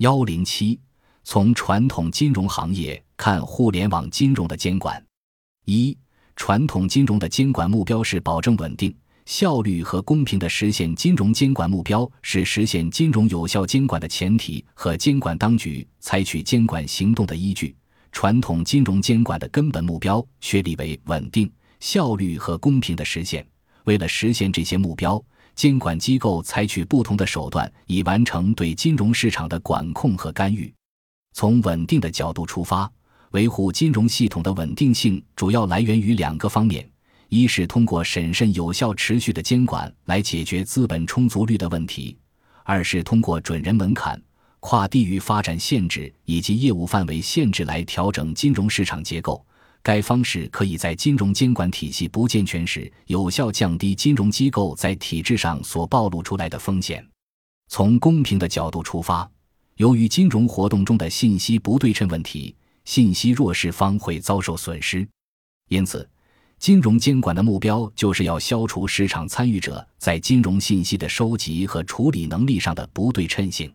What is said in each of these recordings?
幺零七，从传统金融行业看互联网金融的监管。一、传统金融的监管目标是保证稳定、效率和公平的实现金融监管目标，是实现金融有效监管的前提和监管当局采取监管行动的依据。传统金融监管的根本目标确立为稳定、效率和公平的实现。为了实现这些目标，监管机构采取不同的手段，以完成对金融市场的管控和干预。从稳定的角度出发，维护金融系统的稳定性主要来源于两个方面：一是通过审慎、有效、持续的监管来解决资本充足率的问题；二是通过准人门槛。跨地域发展限制以及业务范围限制来调整金融市场结构，该方式可以在金融监管体系不健全时，有效降低金融机构在体制上所暴露出来的风险。从公平的角度出发，由于金融活动中的信息不对称问题，信息弱势方会遭受损失。因此，金融监管的目标就是要消除市场参与者在金融信息的收集和处理能力上的不对称性。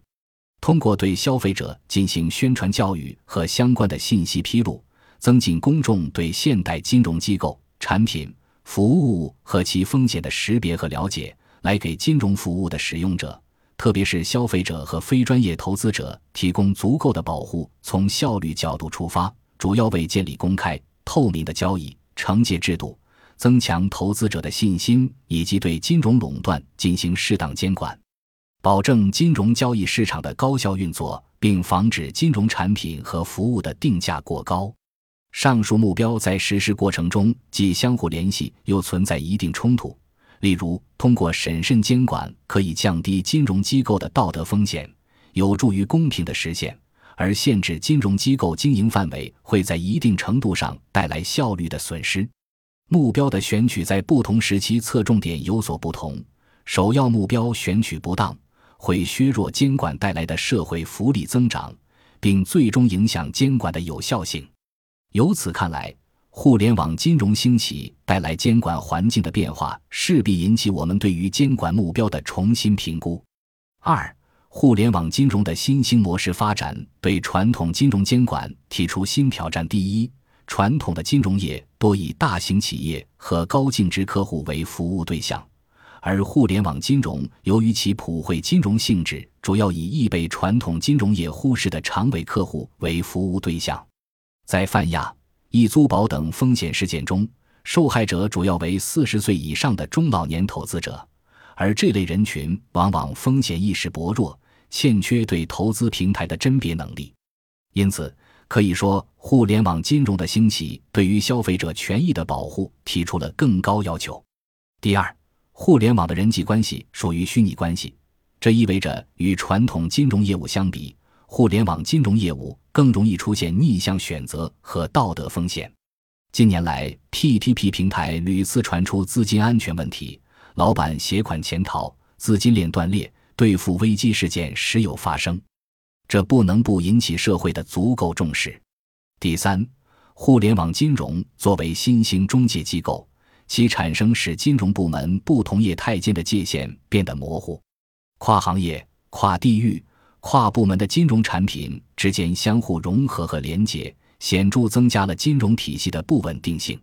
通过对消费者进行宣传教育和相关的信息披露，增进公众对现代金融机构、产品、服务和其风险的识别和了解，来给金融服务的使用者，特别是消费者和非专业投资者提供足够的保护。从效率角度出发，主要为建立公开、透明的交易惩戒制度，增强投资者的信心，以及对金融垄断进行适当监管。保证金融交易市场的高效运作，并防止金融产品和服务的定价过高。上述目标在实施过程中既相互联系，又存在一定冲突。例如，通过审慎监管可以降低金融机构的道德风险，有助于公平的实现；而限制金融机构经营范围会在一定程度上带来效率的损失。目标的选取在不同时期侧重点有所不同，首要目标选取不当。会削弱监管带来的社会福利增长，并最终影响监管的有效性。由此看来，互联网金融兴起带来监管环境的变化，势必引起我们对于监管目标的重新评估。二、互联网金融的新兴模式发展对传统金融监管提出新挑战。第一，传统的金融业多以大型企业和高净值客户为服务对象。而互联网金融由于其普惠金融性质，主要以易被传统金融业忽视的长尾客户为服务对象。在泛亚、易租宝等风险事件中，受害者主要为四十岁以上的中老年投资者，而这类人群往往风险意识薄弱，欠缺对投资平台的甄别能力。因此，可以说，互联网金融的兴起对于消费者权益的保护提出了更高要求。第二。互联网的人际关系属于虚拟关系，这意味着与传统金融业务相比，互联网金融业务更容易出现逆向选择和道德风险。近年来，P2P 平台屡次传出资金安全问题，老板携款潜逃、资金链断裂、兑付危机事件时有发生，这不能不引起社会的足够重视。第三，互联网金融作为新兴中介机构。其产生使金融部门不同业态间的界限变得模糊，跨行业、跨地域、跨部门的金融产品之间相互融合和连结，显著增加了金融体系的不稳定性。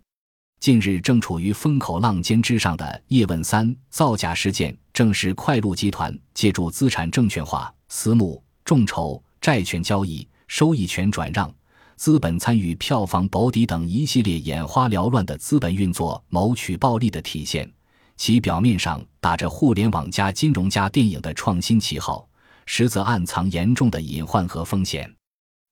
近日正处于风口浪尖之上的叶问三造假事件，正是快鹿集团借助资产证券化、私募、众筹、债权交易、收益权转让。资本参与、票房保底等一系列眼花缭乱的资本运作，谋取暴利的体现。其表面上打着“互联网加金融加电影”的创新旗号，实则暗藏严重的隐患和风险。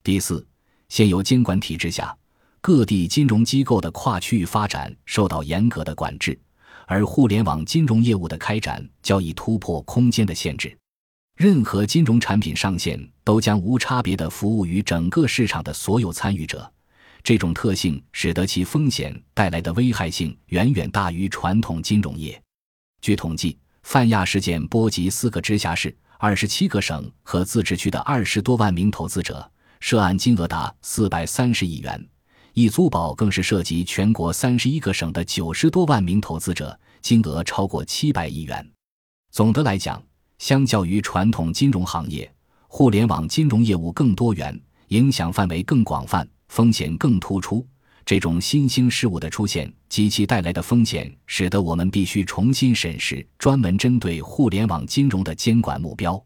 第四，现有监管体制下，各地金融机构的跨区域发展受到严格的管制，而互联网金融业务的开展较易突破空间的限制。任何金融产品上线都将无差别地服务于整个市场的所有参与者，这种特性使得其风险带来的危害性远远大于传统金融业。据统计，泛亚事件波及四个直辖市、二十七个省和自治区的二十多万名投资者，涉案金额达四百三十亿元；易租宝更是涉及全国三十一个省的九十多万名投资者，金额超过七百亿元。总的来讲，相较于传统金融行业，互联网金融业务更多元，影响范围更广泛，风险更突出。这种新兴事物的出现及其带来的风险，使得我们必须重新审视专门针对互联网金融的监管目标。